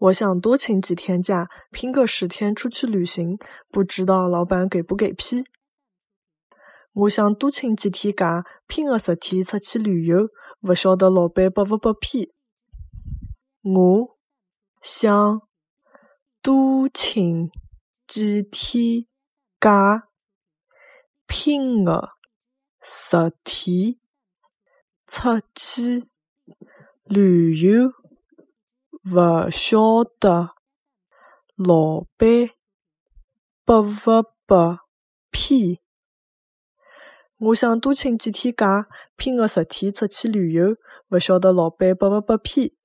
我想多请几天假，拼个十天出去旅行，不知道老板给不给批？我想多请几天假，拼个十天出去旅游，不晓得老板拨不拨批？我想多请几天假，拼个十天出去旅游。勿晓得老板拨勿拨批？我想多请几天假，拼个十天出去旅游，勿晓得老板拨勿拨批？